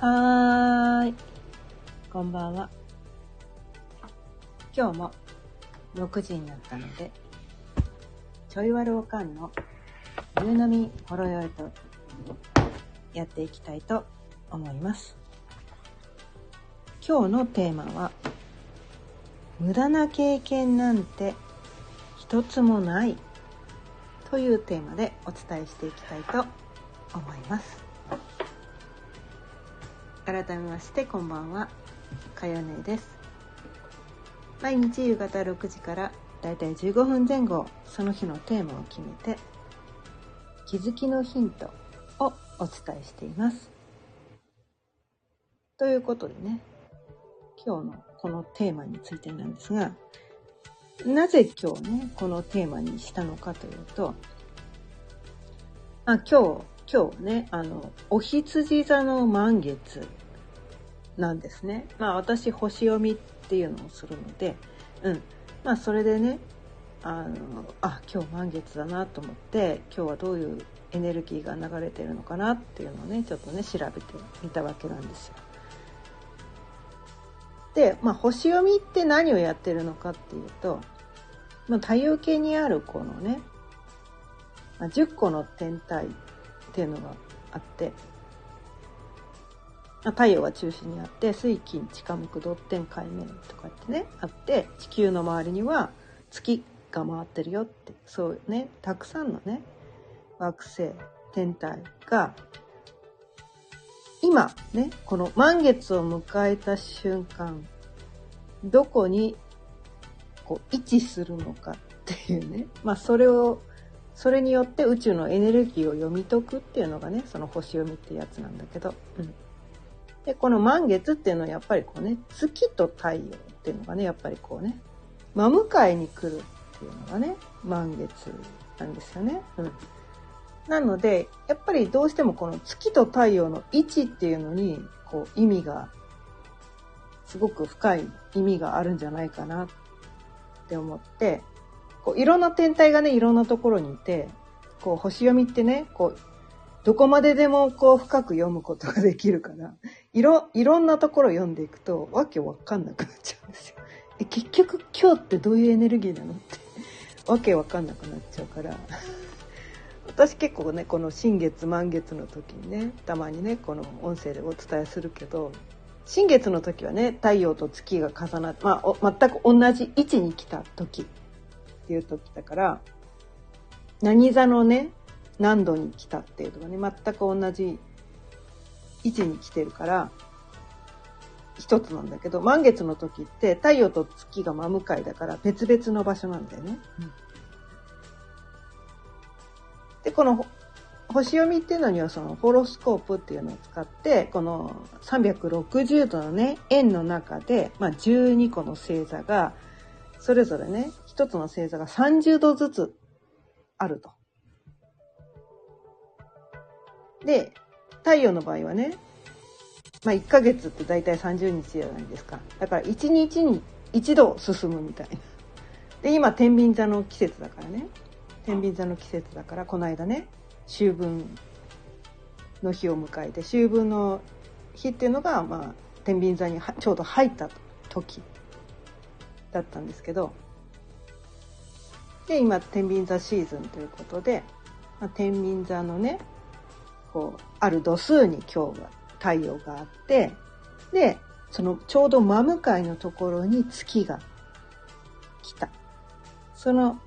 はーい。こんばんは。今日も6時になったので、ちょいわるおかんの夕飲みほろよいとやっていきたいと思います。今日のテーマは、無駄な経験なんて一つもないというテーマでお伝えしていきたいと思います。改めましてこんばんは。かよねです。毎日夕方6時からだいたい15分前後その日のテーマを決めて気づきのヒントをお伝えしています。ということでね今日のこのテーマについてなんですがなぜ今日ねこのテーマにしたのかというとあ今日今日ね、あの、お羊座の満月なんですね。まあ私、星読みっていうのをするので、うん。まあそれでね、あの、あ、今日満月だなと思って、今日はどういうエネルギーが流れてるのかなっていうのをね、ちょっとね、調べてみたわけなんですよ。で、まあ星読みって何をやってるのかっていうと、まあ太陽系にあるこのね、10個の天体っていうのがあって太陽が中心にあって水金地下木土天海面とかってねあって地球の周りには月が回ってるよってそうねたくさんのね惑星天体が今ねこの満月を迎えた瞬間どこにこう位置するのかっていうねまあそれをそれによって宇宙のエネルギーを読み解くっていうのがね、その星読みってやつなんだけど。うん。で、この満月っていうのはやっぱりこうね、月と太陽っていうのがね、やっぱりこうね、真向かいに来るっていうのがね、満月なんですよね。うん。なので、やっぱりどうしてもこの月と太陽の位置っていうのに、こう意味が、すごく深い意味があるんじゃないかなって思って、こういろんな天体がね、いろんなところにいて、こう星読みってね、こう、どこまででもこう深く読むことができるから、いろ、いろんなところ読んでいくと、わけわかんなくなっちゃうんですよ。え、結局今日ってどういうエネルギーなの？って、わけわかんなくなっちゃうから、私結構ね、この新月満月の時にね、たまにね、この音声でお伝えするけど、新月の時はね、太陽と月が重なって、まあ、全く同じ位置に来た時。っていう時だから何座のね何度に来たっていうのがね全く同じ位置に来てるから一つなんだけど満月の時って太陽と月が真向かいだから別々の場所なんだよね。うん、でこの星読みっていうのにはそのホロスコープっていうのを使ってこの360度のね円の中で、まあ、12個の星座がそれぞれね一つの星座が30度ずつあると。で、太陽の場合はね、まあ1ヶ月って大体30日じゃないですか。だから1日に1度進むみたいな。で、今天秤座の季節だからね。天秤座の季節だから、この間ね、秋分の日を迎えて、秋分の日っていうのが、まあ、天秤座にちょうど入った時だったんですけど、で、今、天秤座シーズンということで、まあ、天秤座のね、こう、ある度数に今日は太陽があって、で、そのちょうど真向かいのところに月が来た。その、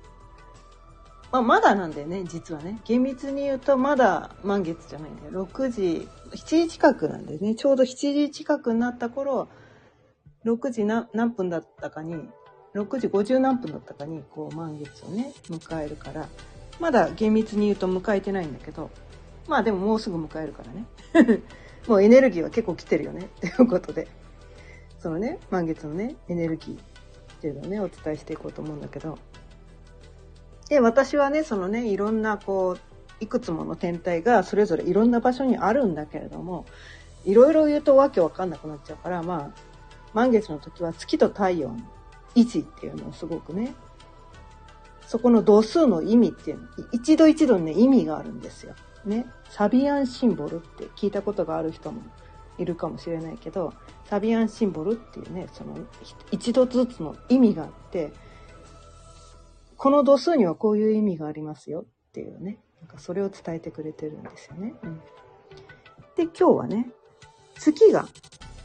まあ、まだなんだよね、実はね。厳密に言うとまだ満月じゃないんだよ。6時、7時近くなんだよね。ちょうど7時近くになった頃、6時何何分だったかに6時50何分だったかにこう満月をね迎えるからまだ厳密に言うと迎えてないんだけどまあでももうすぐ迎えるからね。もうエネルギーは結構来てるよね。っていうことで。そのね満月のねエネルギーっていうのをねお伝えしていこうと思うんだけど。で私はねそのねいろんなこういくつもの天体がそれぞれいろんな場所にあるんだけれどもいろいろ言うとわけわかんなくなっちゃうからまあ満月の時は月と太陽の位置っていうのをすごくね、そこの度数の意味っていうの、一度一度にね、意味があるんですよ。ね。サビアンシンボルって聞いたことがある人もいるかもしれないけどサビアンシンボルっていうねその一度ずつの意味があってこの度数にはこういう意味がありますよっていうねなんかそれを伝えてくれてるんですよね。うん、で今日はね月が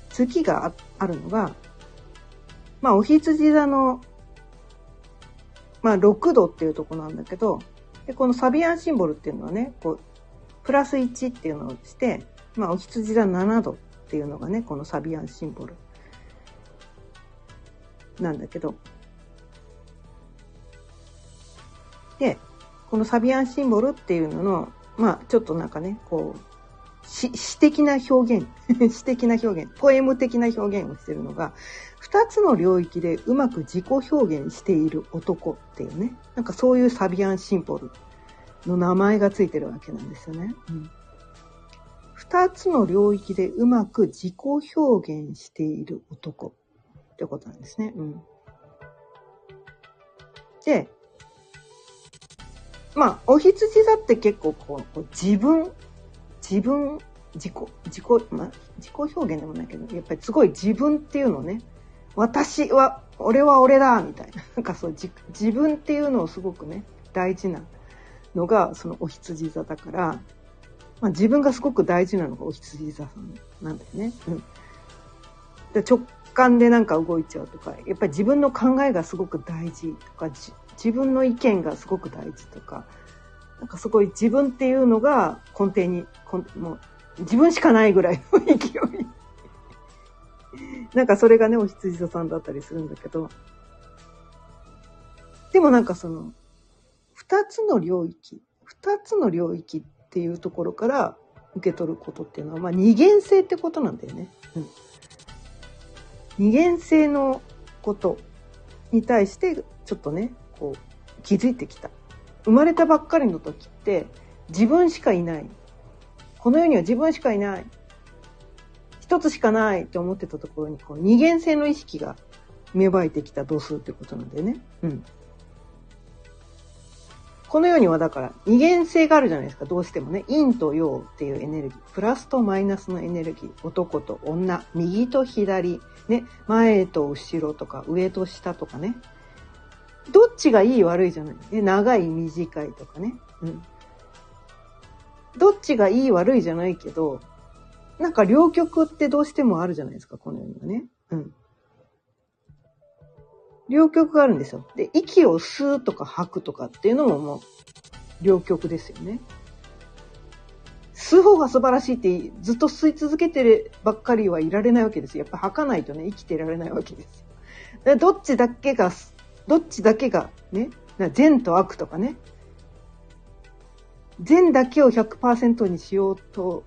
月があるのがまあお羊座のまあ6度っていうとこなんだけどでこのサビアンシンボルっていうのはねこうプラス1っていうのをして、まあ、お羊座7度っていうのがね、このサビアンシンボルなんだけど。で、このサビアンシンボルっていうのの、まあ、ちょっとなんかね、こう、詩詩的な表現、詩的な表現、ポエム的な表現をしてるのが、二つの領域でうまく自己表現している男っていうね、なんかそういうサビアンシンボルの名前がついてるわけなんですよね。うん、二つの領域でうまく自己表現している男ってことなんですね。うん、で、まあ、お羊座って結構こう、自分、自分、自己、自己、まあ、自己表現でもないけど、やっぱりすごい自分っていうのね、私は、俺は俺だみたいな。なんかそう、自分っていうのをすごくね、大事なのがそのお羊座だから、まあ、自分がすごく大事なのがお羊座さんなんだよね。うん、で直感でなんか動いちゃうとかやっぱり自分の考えがすごく大事とか自分の意見がすごく大事とかなんかすごい自分っていうのが根底にもう自分しかないぐらいの 勢いなんかそれがねお羊座さんだったりするんだけどでもなんかその二つの領域、二つの領域っていうところから受け取ることっていうのは、まあ、二元性ってことなんだよね。うん。二元性のことに対して、ちょっとね、こう、気づいてきた。生まれたばっかりの時って、自分しかいない。この世には自分しかいない。一つしかないって思ってたところに、こう二元性の意識が芽生えてきた度数ってことなんだよね。うん。この世にはだから二元性があるじゃないですか、どうしてもね。陰と陽っていうエネルギー、プラスとマイナスのエネルギー、男と女、右と左、ね、前と後ろとか上と下とかね。どっちがいい悪いじゃない。ね、長い短いとかね。うん。どっちがいい悪いじゃないけど、なんか両極ってどうしてもあるじゃないですか、この世にはね。うん。両極があるんですよ。で、息を吸うとか吐くとかっていうのももう、両極ですよね。吸う方が素晴らしいってずっと吸い続けてるばっかりはいられないわけですよ。やっぱ吐かないとね、生きてられないわけですよ。どっちだけが、どっちだけがね、善と悪とかね、善だけを100%にしようと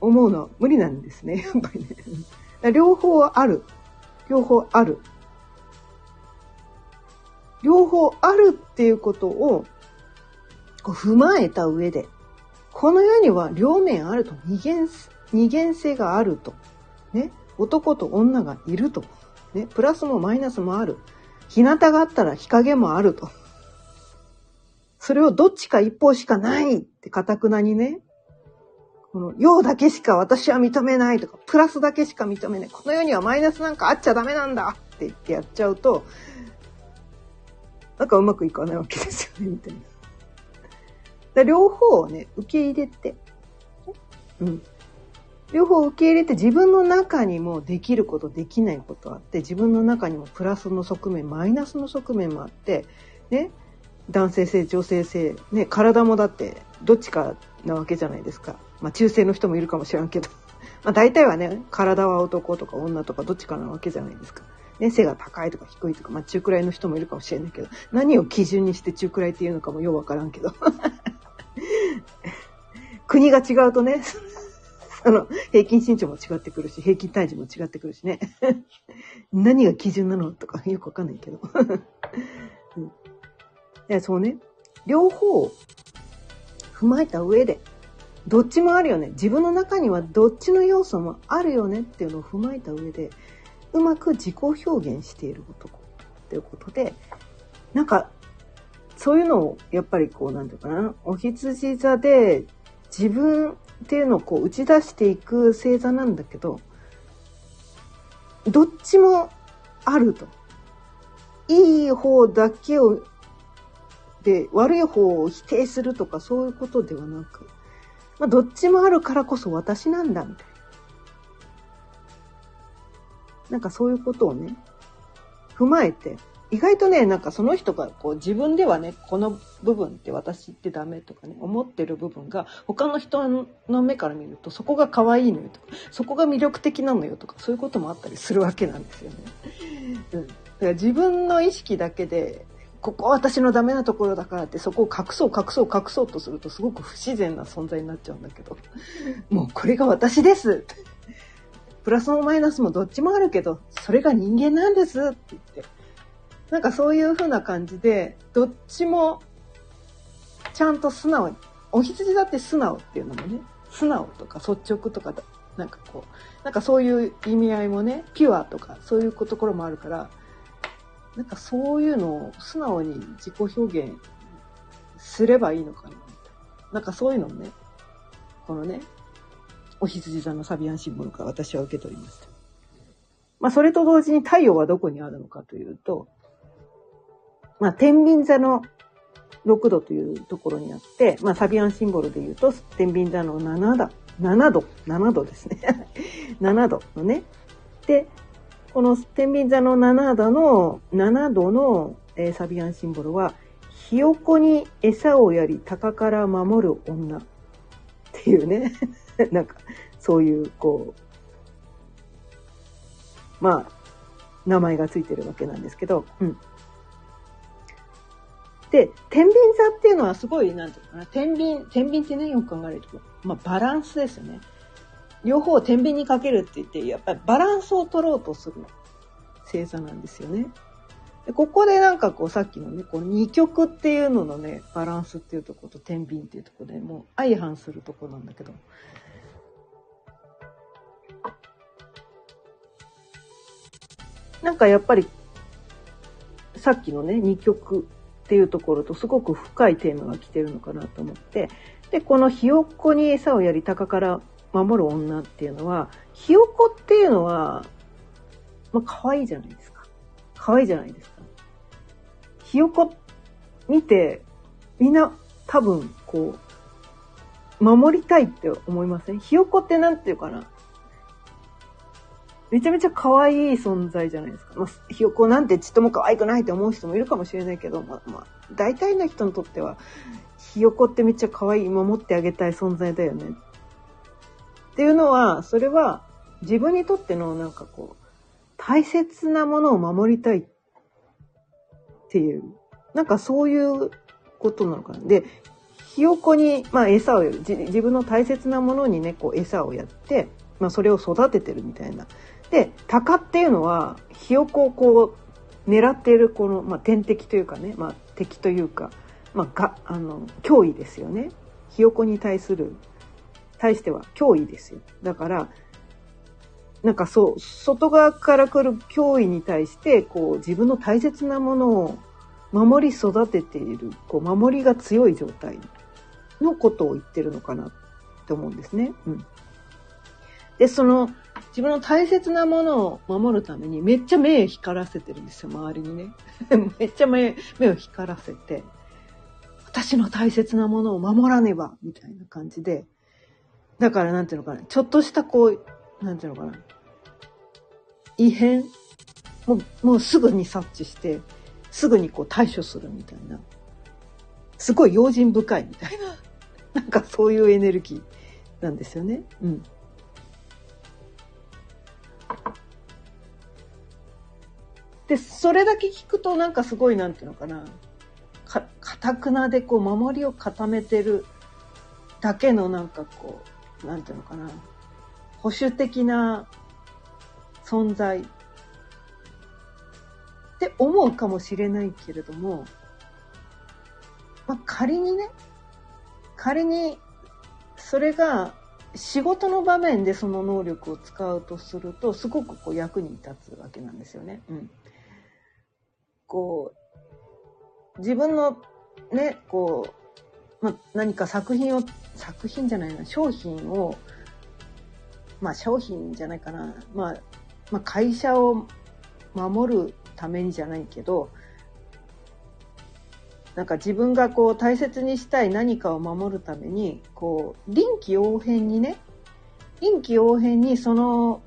思うのは無理なんですね、やっぱりね。両方ある。両方ある。両方あるっていうことをこう踏まえた上で、この世には両面あると。二元、二元性があると。ね。男と女がいると。ね。プラスもマイナスもある。日向があったら日陰もあると。それをどっちか一方しかないってかたくなにね、この陽だけしか私は認めないとか、プラスだけしか認めない。この世にはマイナスなんかあっちゃダメなんだって言ってやっちゃうと、なんかうまくいかないわけですよね、みたいな。両方をね、受け入れて、うん。両方受け入れて自分の中にもできること、できないことあって、自分の中にもプラスの側面、マイナスの側面もあって、ね、男性性、女性性、ね、体もだってどっちかなわけじゃないですか。まあ中性の人もいるかもしれんけど。まあ大体はね、体は男とか女とかどっちかなわけじゃないですか。ね、背が高いとか低いとか、まあ中くらいの人もいるかもしれないけど、何を基準にして中くらいっていうのかもようわからんけど。国が違うとね、その、平均身長も違ってくるし、平均体重も違ってくるしね。何が基準なのとかよくわかんないけど。うん、いや、そうね、両方踏まえた上で、どっちもあるよね。自分の中にはどっちの要素もあるよねっていうのを踏まえた上で、うまく自己表現している男っていうことで、なんか、そういうのをやっぱりこう、なんていうかな、お羊座で自分っていうのをこう打ち出していく星座なんだけど、どっちもあると。いい方だけを、で、悪い方を否定するとかそういうことではなく、まあ、どっちもあるからこそ私なんだ、みたいな。なんかそういうことをね、踏まえて、意外とね、なんかその人がこう自分ではね、この部分って私ってダメとかね、思ってる部分が他の人の目から見るとそこが可愛いのよとか、そこが魅力的なのよとか、そういうこともあったりするわけなんですよね。うん。だから自分の意識だけで、ここは私のダメなところだからってそこを隠そう隠そう隠そうとするとすごく不自然な存在になっちゃうんだけど、もうこれが私ですプラスもマイナスもどっちもあるけど、それが人間なんですって言って。なんかそういう風な感じで、どっちもちゃんと素直に、お羊だって素直っていうのもね、素直とか率直とかだ、なんかこう、なんかそういう意味合いもね、ピュアとかそういうところもあるから、なんかそういうのを素直に自己表現すればいいのかな。なんかそういうのをね、このね、お羊座のサビアンシンボルから私は受け取りました。まあそれと同時に太陽はどこにあるのかというと、まあ、天秤座の6度というところにあって、まあ、サビアンシンボルで言うと、天秤座の7度、7度、7度ですね。7度のね。で、この天秤座の7度の、7度の、えー、サビアンシンボルは、ひよこに餌をやり、鷹から守る女っていうね。なんか、そういう、こう、まあ、名前がついてるわけなんですけど、うん。で、天秤座っていうのはすごい、なんていうのかな、天秤、天秤ってね、よく考えると、まあ、バランスですよね。両方を天秤にかけるって言って、やっぱりバランスを取ろうとする星座なんですよね。でここでなんかこうさっきのね、この二極っていうののね、バランスっていうところと天秤っていうところでもう相反するとこなんだけど。なんかやっぱり、さっきのね、二極っていうところとすごく深いテーマが来てるのかなと思って、で、このひよっこに餌をやり鷹から守る女っていうのは、ひよこっていうのは、まあ可愛いじゃないですか。可愛いじゃないですか。ひよこ見て、みんな多分こう、守りたいって思いません？ひよこってなんていうかな？めちゃめちゃ可愛い存在じゃないですか。まあ、ひよこなんてちっとも可愛くないって思う人もいるかもしれないけど、まあ、まあ、大体の人にとっては、ひよこってめっちゃ可愛い、守ってあげたい存在だよね。っていうのは、それは自分にとってのなんかこう、大切なものを守りたいっていう、なんかそういうことなのかな。で、ひよこに、まあ、餌を。自分の大切なものにね、こう餌をやって、まあ、それを育ててるみたいな。で、鷹っていうのは、ひよこをこう、狙っているこの、まあ、天敵というかね、まあ、敵というか、まあ、が、あの、脅威ですよね。ひよこに対する、対しては脅威ですよ。だから、なんかそう、外側から来る脅威に対して、こう、自分の大切なものを守り育てている、こう、守りが強い状態のことを言ってるのかなって思うんですね。うん。で、その、自分の大切なものを守るためにめっちゃ目を光らせてるんですよ、周りにね。めっちゃ目目を光らせて、私の大切なものを守らねば、みたいな感じで。だからなんていうのかな、ちょっとしたこう、なんていうのかな、異変もう、もうすぐに察知して、すぐにこう対処するみたいな。すごい用心深いみたいな。なんかそういうエネルギーなんですよね。うん。で、それだけ聞くとなんかすごいなんていうのかな。か、かたくなでこう守りを固めてるだけのなんかこう、なんていうのかな。保守的な存在って思うかもしれないけれども、まあ、仮にね、仮にそれが仕事の場面でその能力を使うとすると、すごくこう役に立つわけなんですよね。うん。こう、自分のね、こうまあ、何か作品を、作品じゃないな、商品を、まあ商品じゃないかな、まあ、まあ会社を守るためにじゃないけど、なんか自分がこう大切にしたい何かを守るために、こう、臨機応変にね、臨機応変にその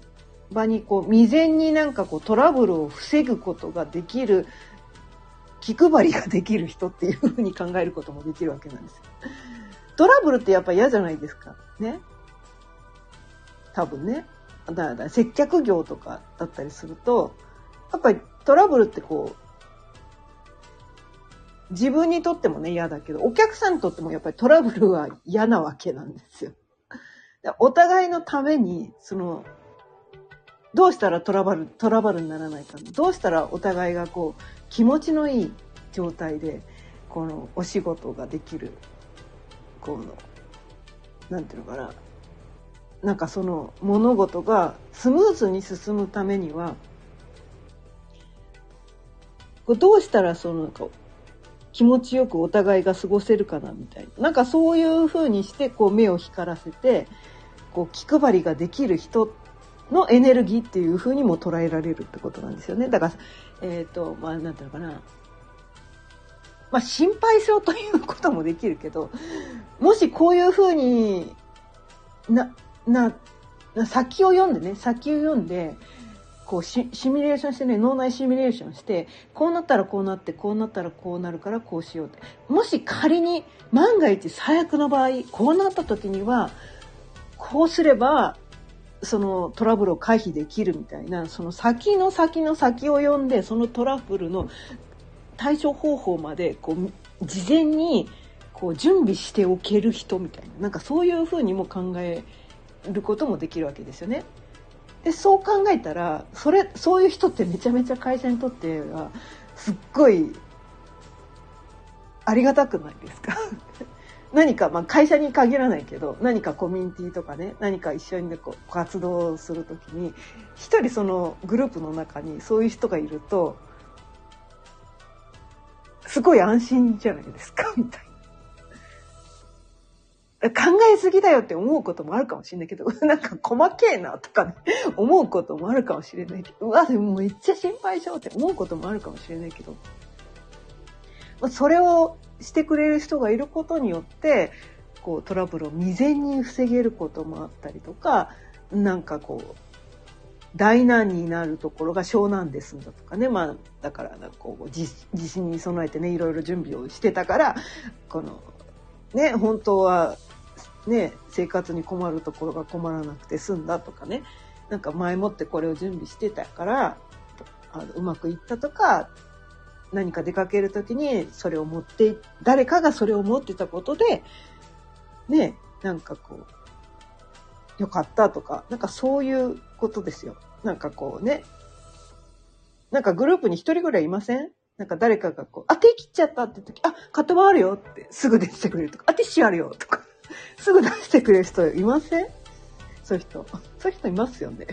場にこう未然になんかこうトラブルを防ぐことができる気配りができる人っていうふうに考えることもできるわけなんですよ。トラブルってやっぱ嫌じゃないですか。ね。多分ね。だから接客業とかだったりすると、やっぱりトラブルってこう、自分にとってもね嫌だけど、お客さんにとってもやっぱりトラブルは嫌なわけなんですよ。お互いのために、その、どうしたらトラブル、トラブルにならないか。どうしたらお互いがこう、気持ちのいい状態で、このお仕事ができる、この、なんていうのかな。なんかその物事がスムーズに進むためには、どうしたらそのなんか気持ちよくお互いが過ごせるかなみたいな。なんかそういう風にしてこう目を光らせて、こう気配りができる人のエネルギーっていう風にも捉えられるってことなんですよね。だから、えっ、ー、と、まあなんていうのかな。まあ心配性ということもできるけど、もしこういう風にな、な、先を読んでね、先を読んで、こうシミュレーションしてね、脳内シミュレーションして、こうなったらこうなって、こうなったらこうなるからこうしようって。もし仮に万が一最悪の場合、こうなった時には、こうすれば、そのトラブルを回避できるみたいな、その先の先の先を読んで、そのトラブルの対処方法まで、こう、事前に、こう、準備しておける人みたいな、なんかそういうふうにも考えることもできるわけですよね。でそう考えたらそれそういう人ってめちゃめちゃ会社にとってはすっごいありがたくないですか？何か、まあ、会社に限らないけど何かコミュニティとかね何か一緒に、こう活動する時に一人そのグループの中にそういう人がいるとすごい安心じゃないですか みたいな。考えすぎだよって思うこともあるかもしれないけど、なんか細けえなとかね、思うこともあるかもしれないけど、うわ、でもめっちゃ心配しようって思うこともあるかもしれないけど、それをしてくれる人がいることによって、こうトラブルを未然に防げることもあったりとか、なんかこう、大難になるところが小難で済んだとかね。まあ、だから、こう、地震に備えてね、いろいろ準備をしてたから、この、ね、本当はね、生活に困るところが困らなくて済んだとかね、なんか前もってこれを準備してたから、あのうまくいったとか、何か出かけるときにそれを持って、誰かがそれを持ってたことで、ね、なんかこう、よかったとか、なんかそういうことですよ。なんかこうね、なんかグループに一人ぐらいいません？なんか誰かがこう、あ、手切っちゃったって時、あ、カットあるよってすぐ出してくれるとか、あ、ティッシュあるよとか。すぐ出してくれる人いません？そういう人。そういう人いますよね。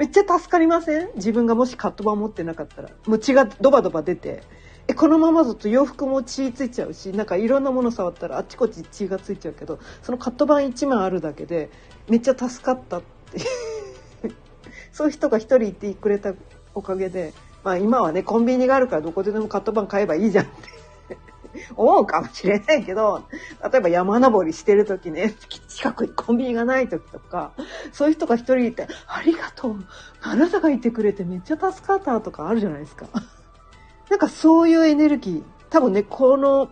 めっちゃ助かりません？自分がもしカット版持ってなかったら。もう血がドバドバ出て。え、このままだと洋服も血ついちゃうし、なんかいろんなもの触ったらあっちこっち血がついちゃうけど、そのカット版1枚あるだけで、めっちゃ助かったって そういう人が一人いてくれたおかげで、まあ今はね、コンビニがあるからどこででもカット版買えばいいじゃんって思うかもしれないけど、例えば山登りしてる時ね、近くにコンビニがない時とか、そういう人が一人いて、ありがとう。あなたがいてくれてめっちゃ助かったとかあるじゃないですか。なんかそういうエネルギー、多分ね、この、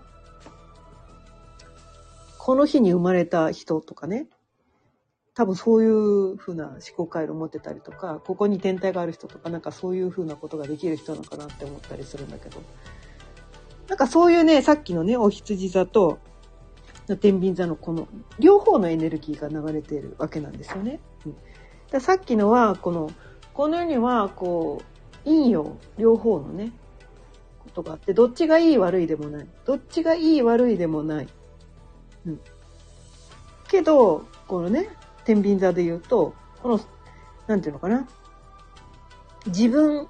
この日に生まれた人とかね、多分そういう風な思考回路を持ってたりとか、ここに天体がある人とか、なんかそういう風なことができる人なのかなって思ったりするんだけど。なんかそういうね、さっきのね、お羊座と、天秤座のこの、両方のエネルギーが流れているわけなんですよね。うん、ださっきのは、この、この世には、こう、陰陽、両方のね、ことがあって、どっちがいい悪いでもない。どっちがいい悪いでもない。うん。けど、このね、天秤座で言うと、この、なんていうのかな。自分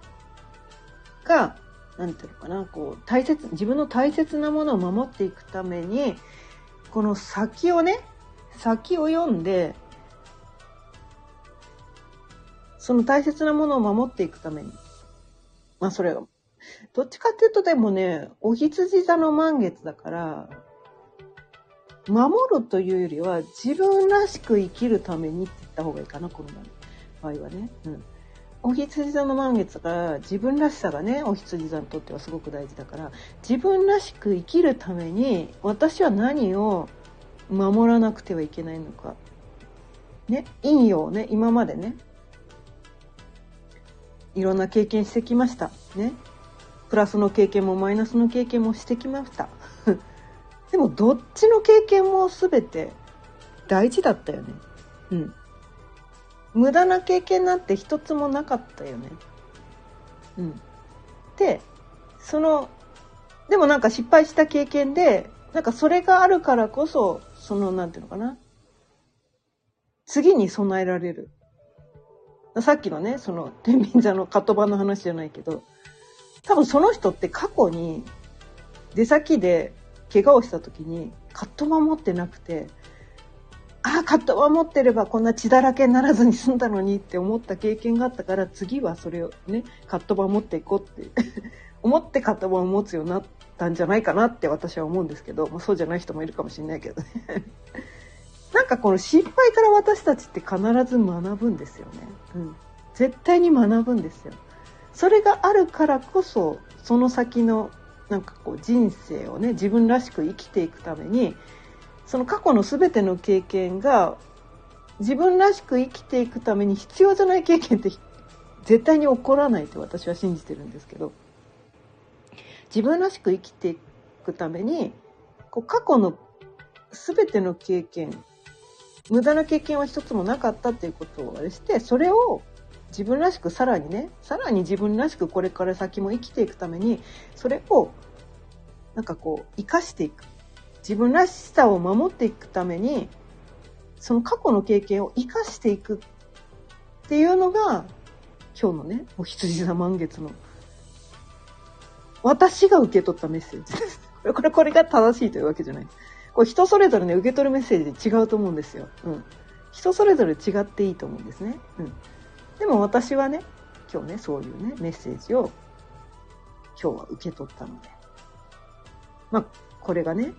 がなんていうのかな、こう、大切、自分の大切なものを守っていくために、この先をね、先を読んで、その大切なものを守っていくために。まあそれは、どっちかっていうとでもね、お羊座の満月だから、守るというよりは自分らしく生きるためにって言った方がいいかな、この場合はね。うん。お羊座の満月だから自分らしさがねお羊座にとってはすごく大事だから自分らしく生きるために私は何を守らなくてはいけないのか。ね、陰陽ね今までねいろんな経験してきました。ね。プラスの経験もマイナスの経験もしてきました。でもどっちの経験も全て大事だったよね。うん。無駄な経験なんて一つもなかったよね。うん。で、その、でもなんか失敗した経験で、なんかそれがあるからこそ、その、なんていうのかな。次に備えられる。さっきのね、その、天秤座のカット版の話じゃないけど、多分その人って過去に出先で怪我をした時にカット版持ってなくて、ああ、カット版持ってればこんな血だらけにならずに済んだのにって思った経験があったから、次はそれをね、カット版持っていこうって 思ってカット版を持つようになったんじゃないかなって私は思うんですけど、まあ、そうじゃない人もいるかもしれないけどね なんかこの失敗から私たちって必ず学ぶんですよね。うん。絶対に学ぶんですよ。それがあるからこそ、その先のなんかこう人生をね、自分らしく生きていくために、その過去の全ての経験が自分らしく生きていくために必要じゃない経験って絶対に起こらないと私は信じてるんですけど自分らしく生きていくためにこう過去の全ての経験無駄な経験は一つもなかったっていうことをあれしてそれを自分らしくさらにねさらに自分らしくこれから先も生きていくためにそれをなんかこう生かしていく。自分らしさを守っていくために、その過去の経験を生かしていくっていうのが、今日のね、お羊座満月の、私が受け取ったメッセージです。これ、これが正しいというわけじゃない。これ人それぞれね、受け取るメッセージ違うと思うんですよ。うん。人それぞれ違っていいと思うんですね。うん。でも私はね、今日ね、そういうね、メッセージを今日は受け取ったので。まあ、これがね、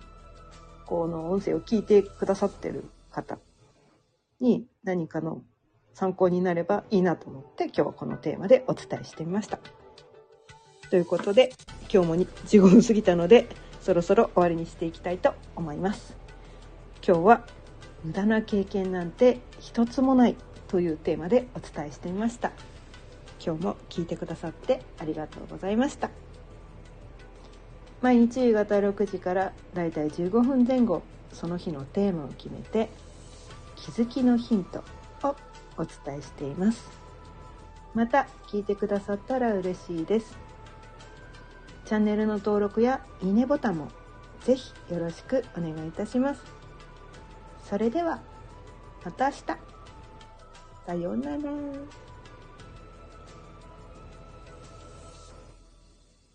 この音声を聞いてくださってる方に何かの参考になればいいなと思って今日はこのテーマでお伝えしてみました。ということで今日も15分過ぎたのでそろそろ終わりにしていきたいと思います。今日は無駄な経験なんて一つもないというテーマでお伝えしてみました。今日も聞いてくださってありがとうございました。毎日夕方6時からだいたい15分前後その日のテーマを決めて気づきのヒントをお伝えしています。また聞いてくださったら嬉しいです。チャンネルの登録やいいねボタンもぜひよろしくお願いいたします。それではまた明日。さようなら。